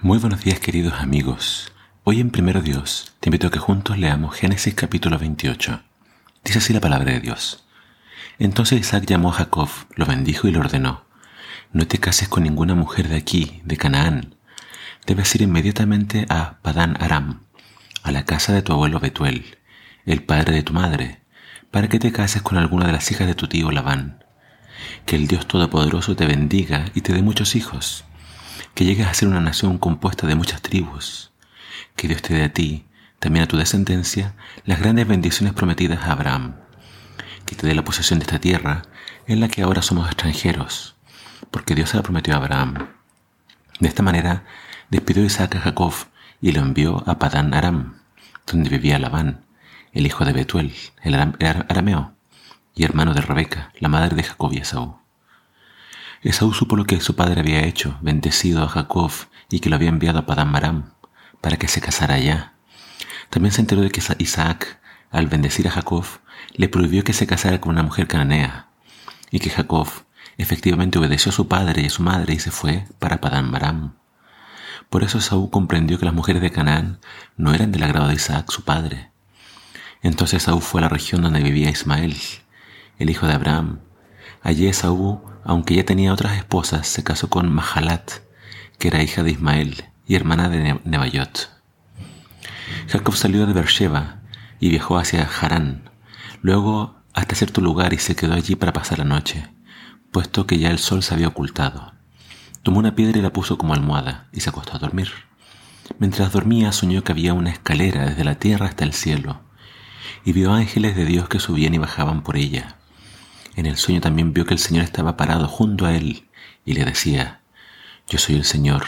Muy buenos días queridos amigos. Hoy en Primero Dios te invito a que juntos leamos Génesis capítulo 28. Dice así la palabra de Dios. Entonces Isaac llamó a Jacob, lo bendijo y le ordenó, no te cases con ninguna mujer de aquí, de Canaán. Debes ir inmediatamente a Padán Aram, a la casa de tu abuelo Betuel, el padre de tu madre, para que te cases con alguna de las hijas de tu tío Labán. Que el Dios Todopoderoso te bendiga y te dé muchos hijos que llegues a ser una nación compuesta de muchas tribus, que Dios te dé a ti, también a tu descendencia, las grandes bendiciones prometidas a Abraham, que te dé la posesión de esta tierra en la que ahora somos extranjeros, porque Dios se la prometió a Abraham. De esta manera, despidió Isaac a Jacob y lo envió a Padán Aram, donde vivía Labán, el hijo de Betuel, el arameo, y hermano de Rebeca, la madre de Jacob y Esaú. Esaú supo lo que su padre había hecho, bendecido a Jacob y que lo había enviado a Padán Maram para que se casara allá. También se enteró de que Isaac, al bendecir a Jacob, le prohibió que se casara con una mujer cananea y que Jacob efectivamente obedeció a su padre y a su madre y se fue para Padán Maram. Por eso Esaú comprendió que las mujeres de Canaán no eran del agrado de Isaac, su padre. Entonces Esaú fue a la región donde vivía Ismael, el hijo de Abraham. Allí Esaú aunque ya tenía otras esposas, se casó con Mahalat, que era hija de Ismael y hermana de Nebayot. Jacob salió de Beersheba y viajó hacia Harán, luego hasta cierto lugar y se quedó allí para pasar la noche, puesto que ya el sol se había ocultado. Tomó una piedra y la puso como almohada y se acostó a dormir. Mientras dormía soñó que había una escalera desde la tierra hasta el cielo, y vio ángeles de Dios que subían y bajaban por ella. En el sueño también vio que el Señor estaba parado junto a él y le decía, Yo soy el Señor,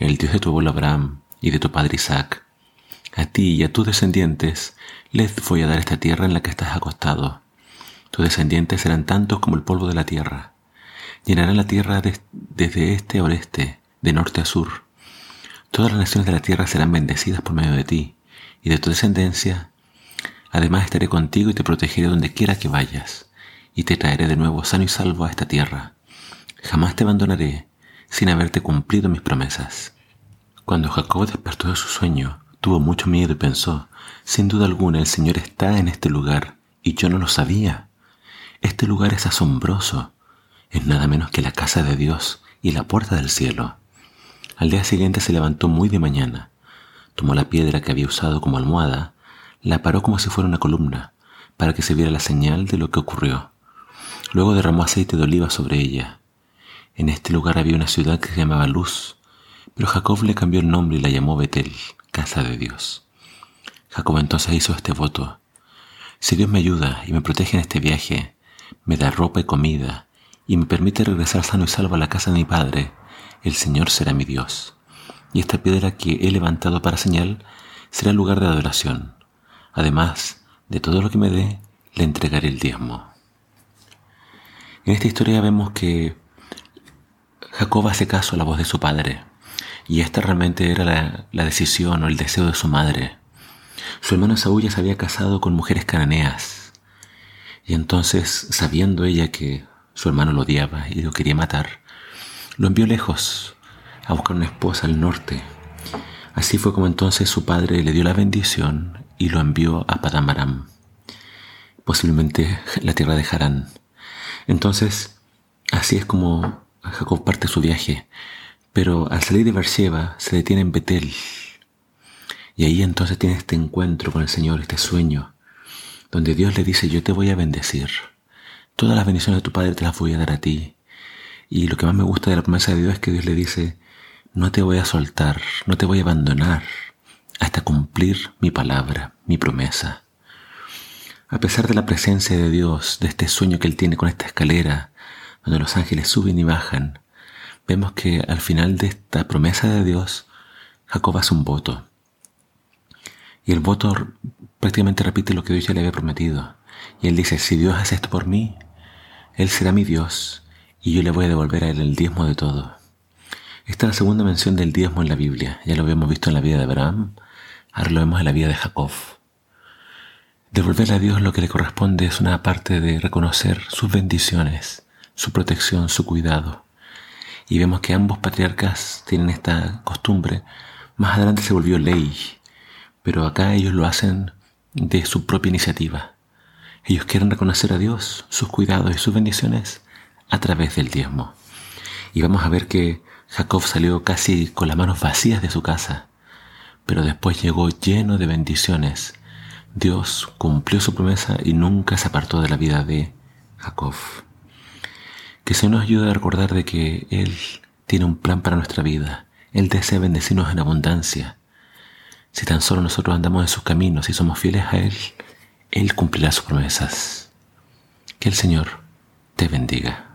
el Dios de tu abuelo Abraham y de tu padre Isaac. A ti y a tus descendientes les voy a dar esta tierra en la que estás acostado. Tus descendientes serán tantos como el polvo de la tierra. Llenarán la tierra desde este a oeste, de norte a sur. Todas las naciones de la tierra serán bendecidas por medio de ti y de tu descendencia. Además estaré contigo y te protegeré donde quiera que vayas y te traeré de nuevo sano y salvo a esta tierra. Jamás te abandonaré sin haberte cumplido mis promesas. Cuando Jacob despertó de su sueño, tuvo mucho miedo y pensó, sin duda alguna el Señor está en este lugar y yo no lo sabía. Este lugar es asombroso, es nada menos que la casa de Dios y la puerta del cielo. Al día siguiente se levantó muy de mañana, tomó la piedra que había usado como almohada, la paró como si fuera una columna, para que se viera la señal de lo que ocurrió. Luego derramó aceite de oliva sobre ella. En este lugar había una ciudad que se llamaba Luz, pero Jacob le cambió el nombre y la llamó Betel, casa de Dios. Jacob entonces hizo este voto. Si Dios me ayuda y me protege en este viaje, me da ropa y comida, y me permite regresar sano y salvo a la casa de mi padre, el Señor será mi Dios. Y esta piedra que he levantado para señal será lugar de adoración. Además de todo lo que me dé, le entregaré el diezmo. En esta historia vemos que Jacob hace caso a la voz de su padre, y esta realmente era la, decisión o el deseo de su madre. Su hermano Saúl ya se había casado con mujeres cananeas, y entonces, sabiendo ella que su hermano lo odiaba y lo quería matar, lo envió lejos a buscar una esposa al norte. Así fue como entonces su padre le dio la bendición y lo envió a Padamaram, posiblemente la tierra de Harán. Entonces, así es como Jacob parte su viaje. Pero al salir de Beersheba se detiene en Betel. Y ahí entonces tiene este encuentro con el Señor, este sueño, donde Dios le dice, yo te voy a bendecir. Todas las bendiciones de tu Padre te las voy a dar a ti. Y lo que más me gusta de la promesa de Dios es que Dios le dice, no te voy a soltar, no te voy a abandonar hasta cumplir mi palabra, mi promesa. A pesar de la presencia de Dios, de este sueño que Él tiene con esta escalera, donde los ángeles suben y bajan, vemos que al final de esta promesa de Dios, Jacob hace un voto. Y el voto prácticamente repite lo que Dios ya le había prometido. Y él dice, si Dios hace esto por mí, Él será mi Dios y yo le voy a devolver a Él el diezmo de todo. Esta es la segunda mención del diezmo en la Biblia. Ya lo habíamos visto en la vida de Abraham, ahora lo vemos en la vida de Jacob. Devolverle a Dios lo que le corresponde es una parte de reconocer sus bendiciones, su protección, su cuidado. Y vemos que ambos patriarcas tienen esta costumbre. Más adelante se volvió ley, pero acá ellos lo hacen de su propia iniciativa. Ellos quieren reconocer a Dios, sus cuidados y sus bendiciones a través del diezmo. Y vamos a ver que Jacob salió casi con las manos vacías de su casa, pero después llegó lleno de bendiciones. Dios cumplió su promesa y nunca se apartó de la vida de Jacob. Que se nos ayude a recordar de que Él tiene un plan para nuestra vida. Él desea bendecirnos en abundancia. Si tan solo nosotros andamos en sus caminos y somos fieles a Él, Él cumplirá sus promesas. Que el Señor te bendiga.